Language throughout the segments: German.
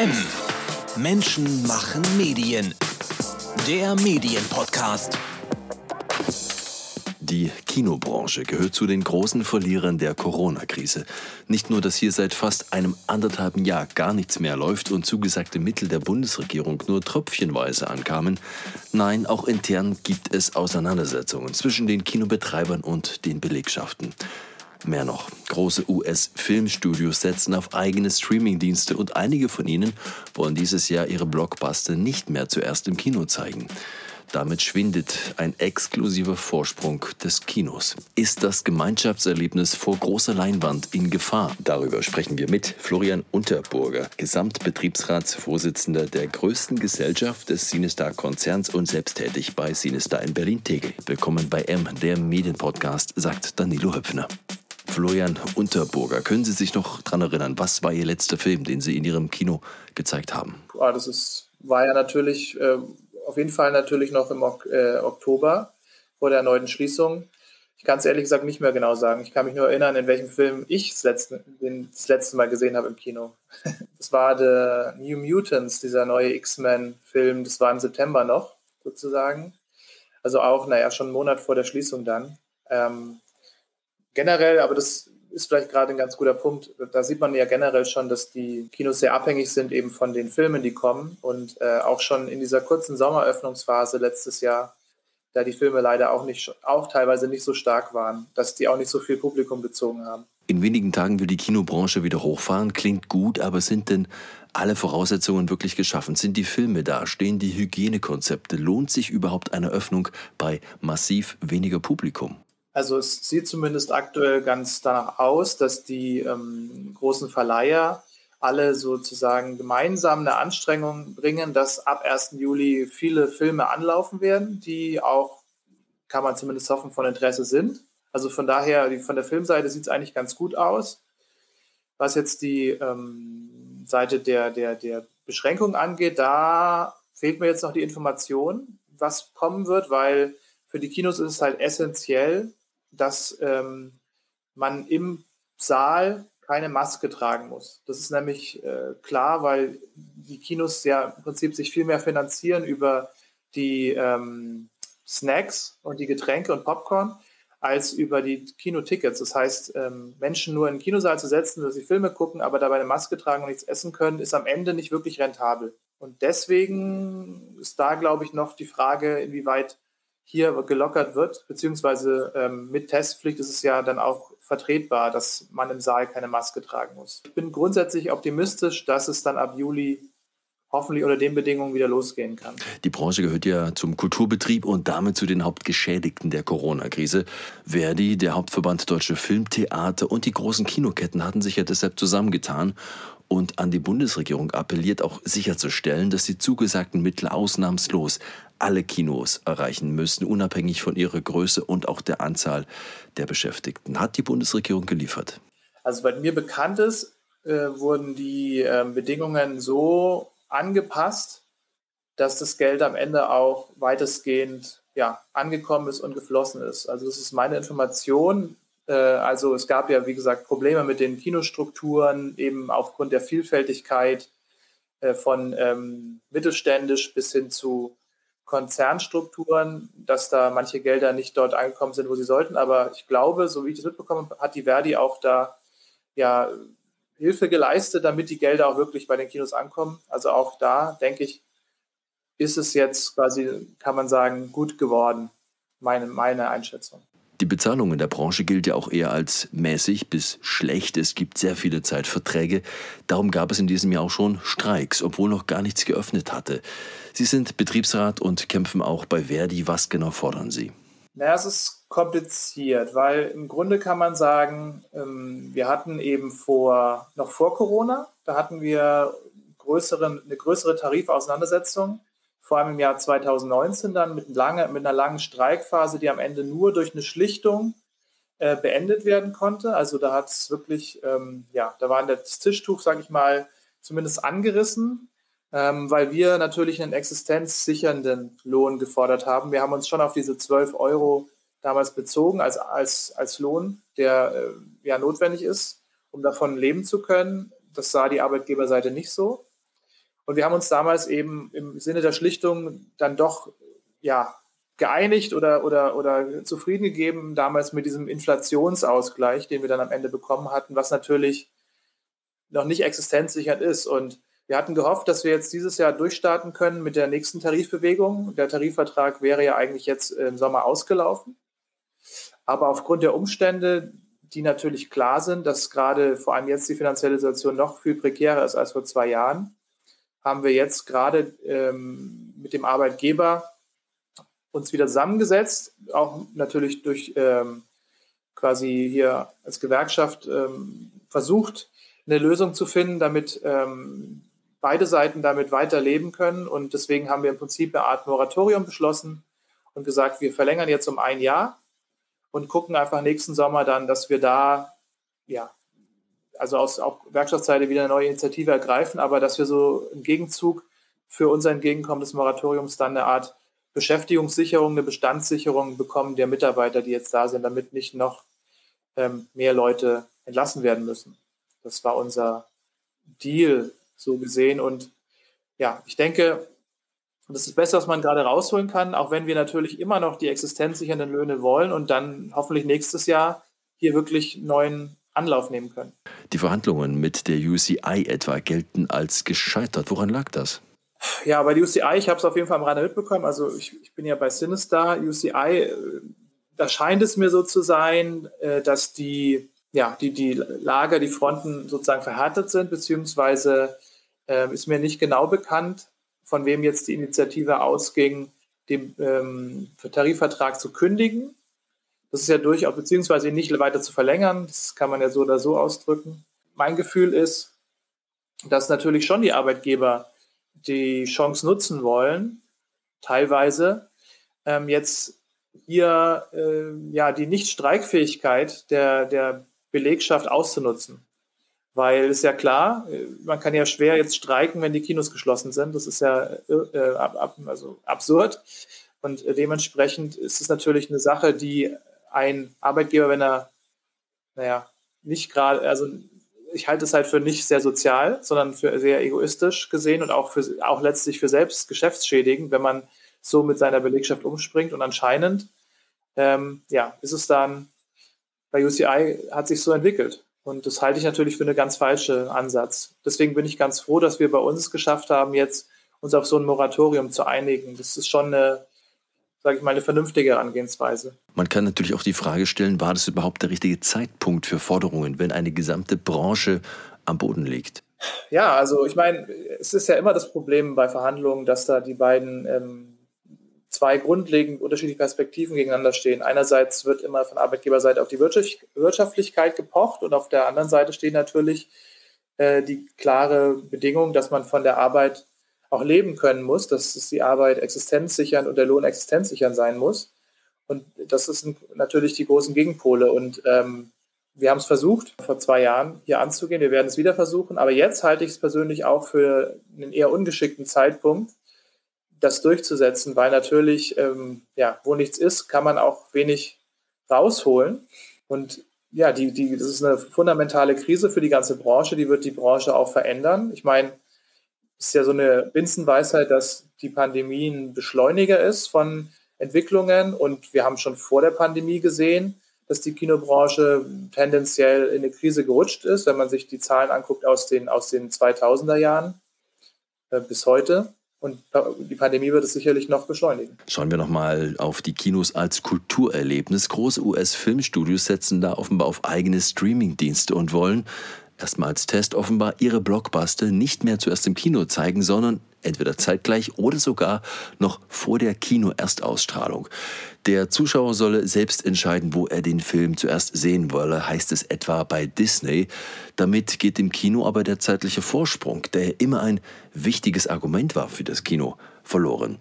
M. Menschen machen Medien. Der Medienpodcast. Die Kinobranche gehört zu den großen Verlierern der Corona-Krise. Nicht nur, dass hier seit fast einem anderthalben Jahr gar nichts mehr läuft und zugesagte Mittel der Bundesregierung nur tröpfchenweise ankamen, nein, auch intern gibt es Auseinandersetzungen zwischen den Kinobetreibern und den Belegschaften. Mehr noch, große US-Filmstudios setzen auf eigene Streamingdienste und einige von ihnen wollen dieses Jahr ihre Blockbuster nicht mehr zuerst im Kino zeigen. Damit schwindet ein exklusiver Vorsprung des Kinos. Ist das Gemeinschaftserlebnis vor großer Leinwand in Gefahr? Darüber sprechen wir mit Florian Unterburger, Gesamtbetriebsratsvorsitzender der größten Gesellschaft des Sinistar-Konzerns und selbsttätig bei Sinistar in Berlin-Tegel. Willkommen bei M, der Medienpodcast, sagt Danilo Höpfner. Florian Unterburger, können Sie sich noch daran erinnern, was war Ihr letzter Film, den Sie in Ihrem Kino gezeigt haben? Ja, das ist, war ja natürlich äh, auf jeden Fall natürlich noch im ok äh, Oktober vor der erneuten Schließung. Ich kann es ehrlich gesagt nicht mehr genau sagen. Ich kann mich nur erinnern, in welchem Film ich das letzte, das letzte Mal gesehen habe im Kino. Das war The New Mutants, dieser neue X-Men-Film. Das war im September noch, sozusagen. Also auch, naja, schon einen Monat vor der Schließung dann. Ähm, generell, aber das ist vielleicht gerade ein ganz guter Punkt. Da sieht man ja generell schon, dass die Kinos sehr abhängig sind eben von den Filmen, die kommen. Und äh, auch schon in dieser kurzen Sommeröffnungsphase letztes Jahr, da die Filme leider auch nicht, auch teilweise nicht so stark waren, dass die auch nicht so viel Publikum bezogen haben. In wenigen Tagen will die Kinobranche wieder hochfahren. Klingt gut, aber sind denn alle Voraussetzungen wirklich geschaffen? Sind die Filme da? Stehen die Hygienekonzepte? Lohnt sich überhaupt eine Öffnung bei massiv weniger Publikum? Also es sieht zumindest aktuell ganz danach aus, dass die ähm, großen Verleiher alle sozusagen gemeinsam eine Anstrengung bringen, dass ab 1. Juli viele Filme anlaufen werden, die auch, kann man zumindest hoffen, von Interesse sind. Also von daher, von der Filmseite sieht es eigentlich ganz gut aus. Was jetzt die ähm, Seite der, der, der Beschränkung angeht, da fehlt mir jetzt noch die Information, was kommen wird, weil für die Kinos ist es halt essentiell, dass ähm, man im Saal keine Maske tragen muss. Das ist nämlich äh, klar, weil die Kinos ja im Prinzip sich viel mehr finanzieren über die ähm, Snacks und die Getränke und Popcorn als über die Kinotickets. Das heißt, ähm, Menschen nur in den Kinosaal zu setzen, dass sie Filme gucken, aber dabei eine Maske tragen und nichts essen können, ist am Ende nicht wirklich rentabel. Und deswegen ist da, glaube ich, noch die Frage, inwieweit hier gelockert wird, beziehungsweise ähm, mit Testpflicht ist es ja dann auch vertretbar, dass man im Saal keine Maske tragen muss. Ich bin grundsätzlich optimistisch, dass es dann ab Juli hoffentlich unter den Bedingungen wieder losgehen kann. Die Branche gehört ja zum Kulturbetrieb und damit zu den Hauptgeschädigten der Corona-Krise. Verdi, der Hauptverband Deutsche Filmtheater und die großen Kinoketten hatten sich ja deshalb zusammengetan und an die Bundesregierung appelliert, auch sicherzustellen, dass die zugesagten Mittel ausnahmslos alle Kinos erreichen müssen, unabhängig von ihrer Größe und auch der Anzahl der Beschäftigten. Hat die Bundesregierung geliefert? Also, weil mir bekannt ist, äh, wurden die äh, Bedingungen so angepasst, dass das Geld am Ende auch weitestgehend ja, angekommen ist und geflossen ist. Also das ist meine Information. Äh, also es gab ja, wie gesagt, Probleme mit den Kinostrukturen, eben aufgrund der Vielfältigkeit äh, von ähm, mittelständisch bis hin zu Konzernstrukturen, dass da manche Gelder nicht dort angekommen sind, wo sie sollten. Aber ich glaube, so wie ich das mitbekommen habe, hat die Verdi auch da ja Hilfe geleistet, damit die Gelder auch wirklich bei den Kinos ankommen. Also auch da, denke ich, ist es jetzt quasi, kann man sagen, gut geworden, meine, meine Einschätzung. Die Bezahlung in der Branche gilt ja auch eher als mäßig bis schlecht. Es gibt sehr viele Zeitverträge. Darum gab es in diesem Jahr auch schon Streiks, obwohl noch gar nichts geöffnet hatte. Sie sind Betriebsrat und kämpfen auch bei Verdi. Was genau fordern Sie? Naja, es ist kompliziert, weil im Grunde kann man sagen, ähm, wir hatten eben vor, noch vor Corona, da hatten wir größeren, eine größere Tarifauseinandersetzung vor allem im Jahr 2019 dann mit, lange, mit einer langen Streikphase, die am Ende nur durch eine Schlichtung äh, beendet werden konnte. Also da hat es wirklich, ähm, ja, da war das Tischtuch, sage ich mal, zumindest angerissen, ähm, weil wir natürlich einen existenzsichernden Lohn gefordert haben. Wir haben uns schon auf diese 12 Euro damals bezogen als, als, als Lohn, der äh, ja notwendig ist, um davon leben zu können. Das sah die Arbeitgeberseite nicht so. Und wir haben uns damals eben im Sinne der Schlichtung dann doch ja, geeinigt oder, oder, oder zufrieden gegeben, damals mit diesem Inflationsausgleich, den wir dann am Ende bekommen hatten, was natürlich noch nicht existenzsichernd ist. Und wir hatten gehofft, dass wir jetzt dieses Jahr durchstarten können mit der nächsten Tarifbewegung. Der Tarifvertrag wäre ja eigentlich jetzt im Sommer ausgelaufen. Aber aufgrund der Umstände, die natürlich klar sind, dass gerade vor allem jetzt die finanzielle Situation noch viel prekärer ist als vor zwei Jahren, haben wir jetzt gerade ähm, mit dem Arbeitgeber uns wieder zusammengesetzt, auch natürlich durch ähm, quasi hier als Gewerkschaft ähm, versucht, eine Lösung zu finden, damit ähm, beide Seiten damit weiterleben können. Und deswegen haben wir im Prinzip eine Art Moratorium beschlossen und gesagt, wir verlängern jetzt um ein Jahr und gucken einfach nächsten Sommer dann, dass wir da, ja, also aus auch Werkstattseite wieder eine neue Initiative ergreifen, aber dass wir so im Gegenzug für unser Entgegenkommen des Moratoriums dann eine Art Beschäftigungssicherung, eine Bestandssicherung bekommen der Mitarbeiter, die jetzt da sind, damit nicht noch ähm, mehr Leute entlassen werden müssen. Das war unser Deal so gesehen. Und ja, ich denke, das ist das Beste, was man gerade rausholen kann, auch wenn wir natürlich immer noch die existenzsichernden Löhne wollen und dann hoffentlich nächstes Jahr hier wirklich neuen Anlauf nehmen können. Die Verhandlungen mit der UCI etwa gelten als gescheitert. Woran lag das? Ja, bei der UCI, ich habe es auf jeden Fall am Rande mitbekommen. Also ich, ich bin ja bei Sinister, UCI, äh, da scheint es mir so zu sein, äh, dass die, ja, die, die Lager, die Fronten sozusagen verhärtet sind, beziehungsweise äh, ist mir nicht genau bekannt, von wem jetzt die Initiative ausging, den ähm, Tarifvertrag zu kündigen. Das ist ja durchaus, beziehungsweise ihn nicht weiter zu verlängern. Das kann man ja so oder so ausdrücken. Mein Gefühl ist, dass natürlich schon die Arbeitgeber die Chance nutzen wollen, teilweise ähm, jetzt hier äh, ja die Nichtstreikfähigkeit der, der Belegschaft auszunutzen. Weil es ja klar, äh, man kann ja schwer jetzt streiken, wenn die Kinos geschlossen sind. Das ist ja äh, ab, also absurd. Und äh, dementsprechend ist es natürlich eine Sache, die ein Arbeitgeber, wenn er, naja, nicht gerade, also ich halte es halt für nicht sehr sozial, sondern für sehr egoistisch gesehen und auch, für, auch letztlich für selbst geschäftsschädigend, wenn man so mit seiner Belegschaft umspringt. Und anscheinend, ähm, ja, ist es dann, bei UCI hat sich so entwickelt. Und das halte ich natürlich für einen ganz falschen Ansatz. Deswegen bin ich ganz froh, dass wir bei uns es geschafft haben, jetzt uns auf so ein Moratorium zu einigen. Das ist schon eine, sage ich mal, eine vernünftige Herangehensweise. Man kann natürlich auch die Frage stellen, war das überhaupt der richtige Zeitpunkt für Forderungen, wenn eine gesamte Branche am Boden liegt? Ja, also ich meine, es ist ja immer das Problem bei Verhandlungen, dass da die beiden ähm, zwei grundlegend unterschiedliche Perspektiven gegeneinander stehen. Einerseits wird immer von Arbeitgeberseite auf die Wirtschaftlichkeit gepocht und auf der anderen Seite steht natürlich äh, die klare Bedingung, dass man von der Arbeit auch leben können muss, dass die Arbeit existenzsichern und der Lohn existenzsichern sein muss. Und das sind natürlich die großen Gegenpole. Und ähm, wir haben es versucht, vor zwei Jahren hier anzugehen. Wir werden es wieder versuchen. Aber jetzt halte ich es persönlich auch für einen eher ungeschickten Zeitpunkt, das durchzusetzen, weil natürlich, ähm, ja, wo nichts ist, kann man auch wenig rausholen. Und ja, die, die, das ist eine fundamentale Krise für die ganze Branche. Die wird die Branche auch verändern. Ich meine, es ist ja so eine Binsenweisheit, dass die Pandemie ein Beschleuniger ist von Entwicklungen. Und wir haben schon vor der Pandemie gesehen, dass die Kinobranche tendenziell in eine Krise gerutscht ist, wenn man sich die Zahlen anguckt aus den, aus den 2000er Jahren äh, bis heute. Und die Pandemie wird es sicherlich noch beschleunigen. Schauen wir nochmal auf die Kinos als Kulturerlebnis. Große US-Filmstudios setzen da offenbar auf eigene Streamingdienste und wollen erstmal als Test offenbar ihre Blockbuster nicht mehr zuerst im Kino zeigen, sondern entweder zeitgleich oder sogar noch vor der Kino-Erstausstrahlung. Der Zuschauer solle selbst entscheiden, wo er den Film zuerst sehen wolle, heißt es etwa bei Disney. Damit geht dem Kino aber der zeitliche Vorsprung, der immer ein wichtiges Argument war für das Kino, verloren.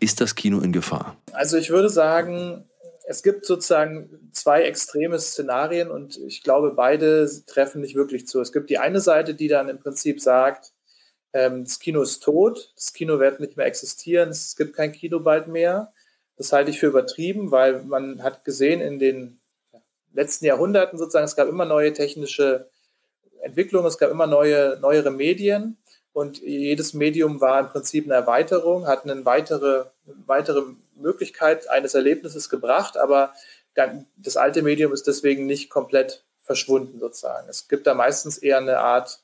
Ist das Kino in Gefahr? Also ich würde sagen, es gibt sozusagen zwei extreme Szenarien und ich glaube, beide treffen nicht wirklich zu. Es gibt die eine Seite, die dann im Prinzip sagt, ähm, das Kino ist tot, das Kino wird nicht mehr existieren, es gibt kein Kino bald mehr. Das halte ich für übertrieben, weil man hat gesehen in den letzten Jahrhunderten sozusagen, es gab immer neue technische Entwicklungen, es gab immer neue, neuere Medien Und jedes Medium war im Prinzip eine Erweiterung, hat eine weitere, weitere Möglichkeit eines Erlebnisses gebracht, aber das alte Medium ist deswegen nicht komplett verschwunden sozusagen. Es gibt da meistens eher eine Art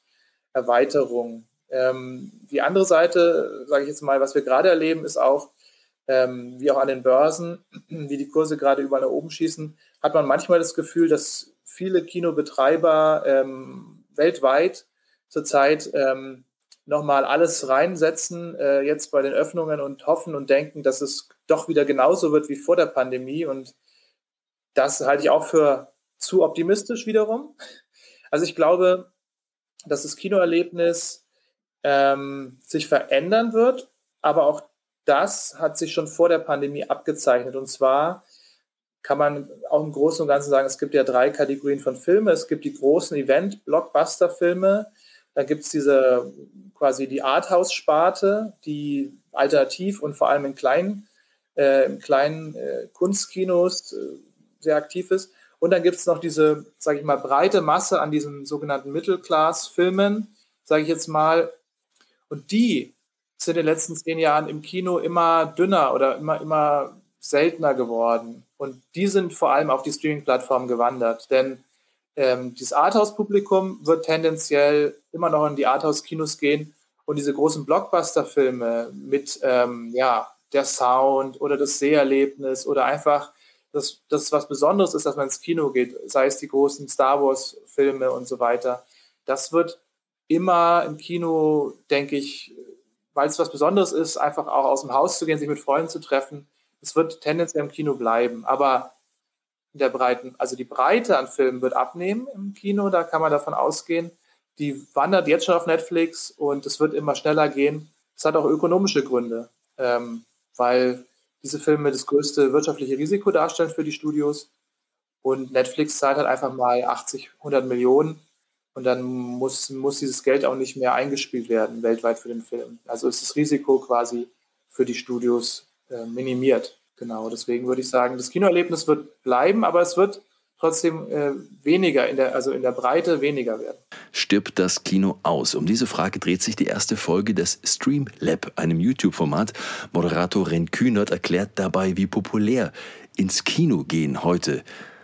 Erweiterung. Ähm, die andere Seite, sage ich jetzt mal, was wir gerade erleben, ist auch, ähm, wie auch an den Börsen, wie die Kurse gerade überall nach oben schießen, hat man manchmal das Gefühl, dass viele Kinobetreiber ähm, weltweit zurzeit ähm, nochmal alles reinsetzen, äh, jetzt bei den Öffnungen und hoffen und denken, dass es doch wieder genauso wird wie vor der Pandemie. Und das halte ich auch für zu optimistisch wiederum. Also ich glaube, dass das Kinoerlebnis ähm, sich verändern wird, aber auch das hat sich schon vor der Pandemie abgezeichnet. Und zwar kann man auch im Großen und Ganzen sagen, es gibt ja drei Kategorien von Filmen. Es gibt die großen Event-Blockbuster-Filme, dann gibt es diese quasi die Arthouse-Sparte, die alternativ und vor allem in kleinen, äh, in kleinen äh, Kunstkinos äh, sehr aktiv ist. Und dann gibt es noch diese, sage ich mal, breite Masse an diesen sogenannten Mittelklass-Filmen, sage ich jetzt mal. Und die sind in den letzten zehn Jahren im Kino immer dünner oder immer, immer seltener geworden. Und die sind vor allem auf die Streaming-Plattformen gewandert. Denn ähm, dieses Arthouse-Publikum wird tendenziell immer noch in die Arthouse-Kinos gehen und diese großen Blockbuster-Filme mit ähm, ja, der Sound oder das Seherlebnis oder einfach dass das was Besonderes ist, dass man ins Kino geht, sei es die großen Star Wars-Filme und so weiter. Das wird immer im Kino, denke ich, weil es was Besonderes ist, einfach auch aus dem Haus zu gehen, sich mit Freunden zu treffen. Es wird tendenziell im Kino bleiben. Aber in der Breiten, also die Breite an Filmen wird abnehmen im Kino, da kann man davon ausgehen. Die wandert jetzt schon auf Netflix und es wird immer schneller gehen. Es hat auch ökonomische Gründe, ähm, weil diese Filme das größte wirtschaftliche Risiko darstellen für die Studios. Und Netflix zahlt halt einfach mal 80, 100 Millionen und dann muss, muss dieses Geld auch nicht mehr eingespielt werden weltweit für den Film. Also ist das Risiko quasi für die Studios minimiert. Genau, deswegen würde ich sagen, das Kinoerlebnis wird bleiben, aber es wird trotzdem äh, weniger, in der, also in der Breite weniger werden. Stirbt das Kino aus? Um diese Frage dreht sich die erste Folge des Stream Lab, einem YouTube-Format. Moderator Ren Kühnert erklärt dabei, wie populär ins Kino gehen heute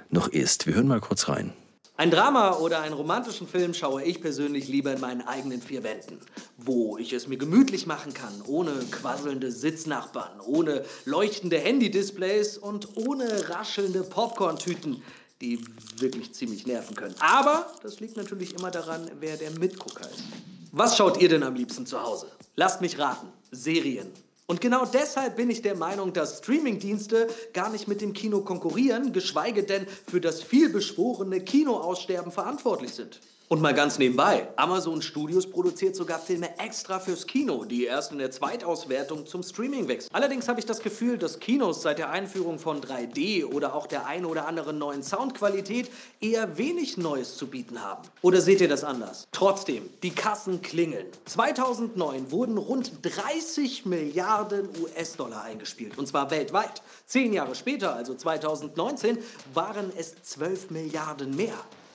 noch ist. Wir hören mal kurz rein. Ein Drama oder einen romantischen Film schaue ich persönlich lieber in meinen eigenen vier Wänden, wo ich es mir gemütlich machen kann, ohne quasselnde Sitznachbarn, ohne leuchtende Handy-Displays und ohne raschelnde Popcorn-Tüten die wirklich ziemlich nerven können. Aber das liegt natürlich immer daran, wer der Mitgucker ist. Was schaut ihr denn am liebsten zu Hause? Lasst mich raten. Serien. Und genau deshalb bin ich der Meinung, dass Streamingdienste gar nicht mit dem Kino konkurrieren, geschweige denn für das vielbeschworene Kinoaussterben verantwortlich sind. Und mal ganz nebenbei, Amazon Studios produziert sogar Filme extra fürs Kino, die erst in der Zweitauswertung zum Streaming wechseln. Allerdings habe ich das Gefühl, dass Kinos seit der Einführung von 3D oder auch der ein oder anderen neuen Soundqualität eher wenig Neues zu bieten haben. Oder seht ihr das anders? Trotzdem, die Kassen klingeln. 2009 wurden rund 30 Milliarden US-Dollar eingespielt, und zwar weltweit. Zehn Jahre später, also 2019, waren es 12 Milliarden mehr.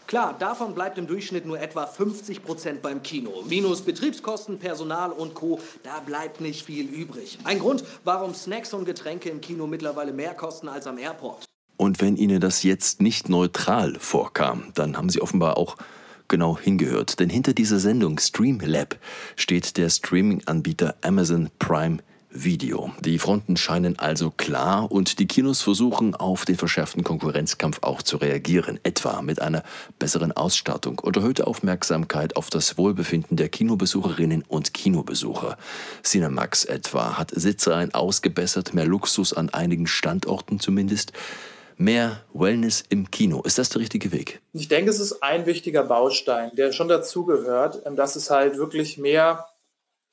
Klar, davon bleibt im Durchschnitt nur etwa 50 Prozent beim Kino. Minus Betriebskosten, Personal und Co. Da bleibt nicht viel übrig. Ein Grund, warum Snacks und Getränke im Kino mittlerweile mehr kosten als am Airport. Und wenn Ihnen das jetzt nicht neutral vorkam, dann haben Sie offenbar auch genau hingehört. Denn hinter dieser Sendung Streamlab steht der Streaming-Anbieter Amazon Prime. Die Fronten scheinen also klar und die Kinos versuchen auf den verschärften Konkurrenzkampf auch zu reagieren, etwa mit einer besseren Ausstattung und erhöhter Aufmerksamkeit auf das Wohlbefinden der Kinobesucherinnen und Kinobesucher. Cinemax etwa hat Sitzreihen ausgebessert, mehr Luxus an einigen Standorten zumindest. Mehr Wellness im Kino. Ist das der richtige Weg? Ich denke, es ist ein wichtiger Baustein, der schon dazugehört, dass es halt wirklich mehr,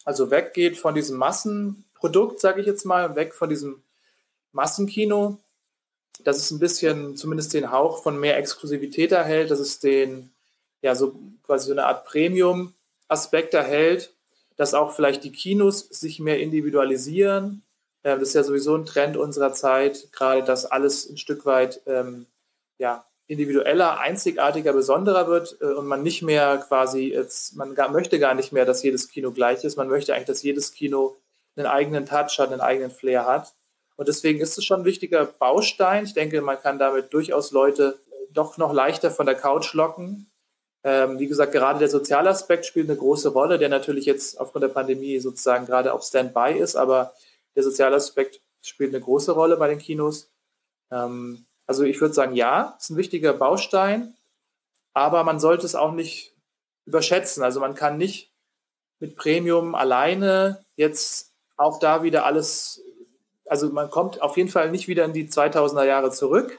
also weggeht von diesem Massen Produkt, sage ich jetzt mal, weg von diesem Massenkino, dass es ein bisschen zumindest den Hauch von mehr Exklusivität erhält, dass es den, ja, so quasi so eine Art Premium-Aspekt erhält, dass auch vielleicht die Kinos sich mehr individualisieren. das ist ja sowieso ein Trend unserer Zeit, gerade dass alles ein Stück weit ähm, ja, individueller, einzigartiger, besonderer wird äh, und man nicht mehr quasi jetzt, man gar, möchte gar nicht mehr, dass jedes Kino gleich ist. Man möchte eigentlich, dass jedes Kino einen eigenen Touch hat, einen eigenen Flair hat. Und deswegen ist es schon ein wichtiger Baustein. Ich denke, man kann damit durchaus Leute doch noch leichter von der Couch locken. Ähm, wie gesagt, gerade der soziale Aspekt spielt eine große Rolle, der natürlich jetzt aufgrund der Pandemie sozusagen gerade auf Standby ist, aber der soziale Aspekt spielt eine große Rolle bei den Kinos. Ähm, also ich würde sagen, ja, ist ein wichtiger Baustein, aber man sollte es auch nicht überschätzen. Also man kann nicht mit Premium alleine jetzt auch da wieder alles, also man kommt auf jeden Fall nicht wieder in die 2000er Jahre zurück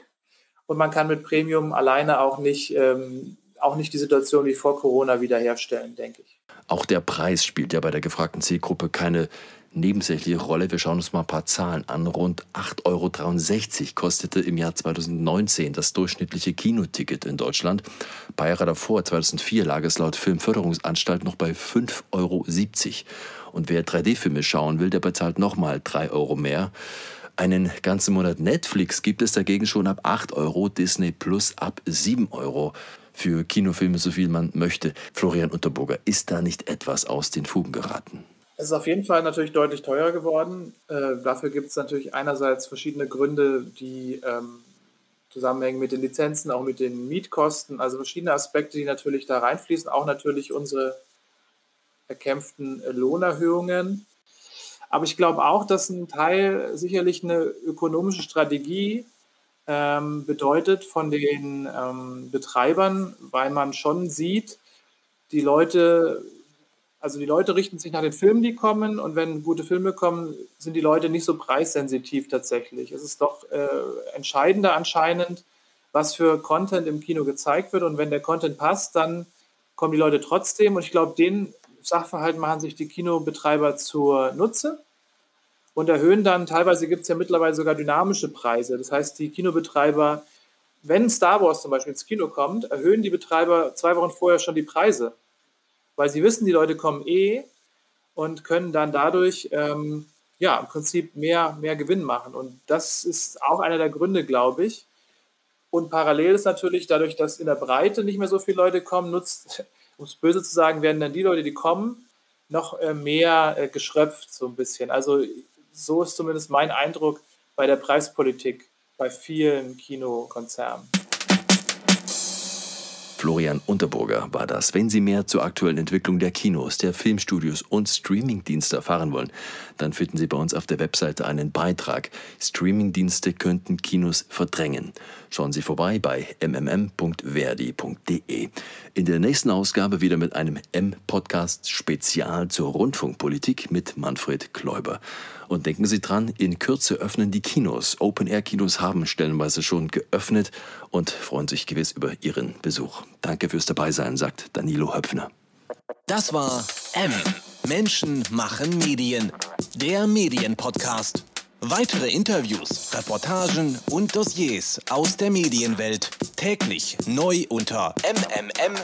und man kann mit Premium alleine auch nicht, ähm, auch nicht die Situation wie vor Corona wiederherstellen, denke ich. Auch der Preis spielt ja bei der gefragten Zielgruppe keine nebensächliche Rolle. Wir schauen uns mal ein paar Zahlen an. Rund 8,63 Euro kostete im Jahr 2019 das durchschnittliche Kinoticket in Deutschland. Bei Jahre davor, 2004, lag es laut Filmförderungsanstalt noch bei 5,70 Euro. Und wer 3D-Filme schauen will, der bezahlt nochmal 3 Euro mehr. Einen ganzen Monat Netflix gibt es dagegen schon ab 8 Euro, Disney Plus ab 7 Euro. Für Kinofilme so viel man möchte. Florian Unterburger, ist da nicht etwas aus den Fugen geraten? Es ist auf jeden Fall natürlich deutlich teurer geworden. Äh, dafür gibt es natürlich einerseits verschiedene Gründe, die ähm, zusammenhängen mit den Lizenzen, auch mit den Mietkosten, also verschiedene Aspekte, die natürlich da reinfließen, auch natürlich unsere erkämpften Lohnerhöhungen. Aber ich glaube auch, dass ein Teil sicherlich eine ökonomische Strategie ähm, bedeutet von den ähm, Betreibern, weil man schon sieht, die Leute also die Leute richten sich nach den Filmen, die kommen und wenn gute Filme kommen, sind die Leute nicht so preissensitiv tatsächlich. Es ist doch äh, entscheidender anscheinend, was für Content im Kino gezeigt wird und wenn der Content passt, dann kommen die Leute trotzdem und ich glaube, den Sachverhalt machen sich die Kinobetreiber zur Nutze und erhöhen dann, teilweise gibt es ja mittlerweile sogar dynamische Preise. Das heißt, die Kinobetreiber, wenn Star Wars zum Beispiel ins Kino kommt, erhöhen die Betreiber zwei Wochen vorher schon die Preise weil sie wissen, die Leute kommen eh und können dann dadurch ähm, ja im Prinzip mehr, mehr Gewinn machen. Und das ist auch einer der Gründe, glaube ich. Und parallel ist natürlich dadurch, dass in der Breite nicht mehr so viele Leute kommen, nutzt, um es böse zu sagen, werden dann die Leute, die kommen, noch äh, mehr äh, geschröpft, so ein bisschen. Also so ist zumindest mein Eindruck bei der Preispolitik bei vielen Kinokonzernen. Florian Unterburger war das. Wenn Sie mehr zur aktuellen Entwicklung der Kinos, der Filmstudios und Streamingdienste erfahren wollen, dann finden Sie bei uns auf der Webseite einen Beitrag. Streamingdienste könnten Kinos verdrängen. Schauen Sie vorbei bei mmm.verdi.de. In der nächsten Ausgabe wieder mit einem M-Podcast Spezial zur Rundfunkpolitik mit Manfred Kläuber. Und denken Sie dran, in Kürze öffnen die Kinos. Open-Air-Kinos haben stellenweise schon geöffnet und freuen sich gewiss über Ihren Besuch. Danke fürs Dabeisein, sagt Danilo Höpfner. Das war M. Menschen machen Medien. Der Medienpodcast. Weitere Interviews, Reportagen und Dossiers aus der Medienwelt täglich neu unter mmm.verdi.de.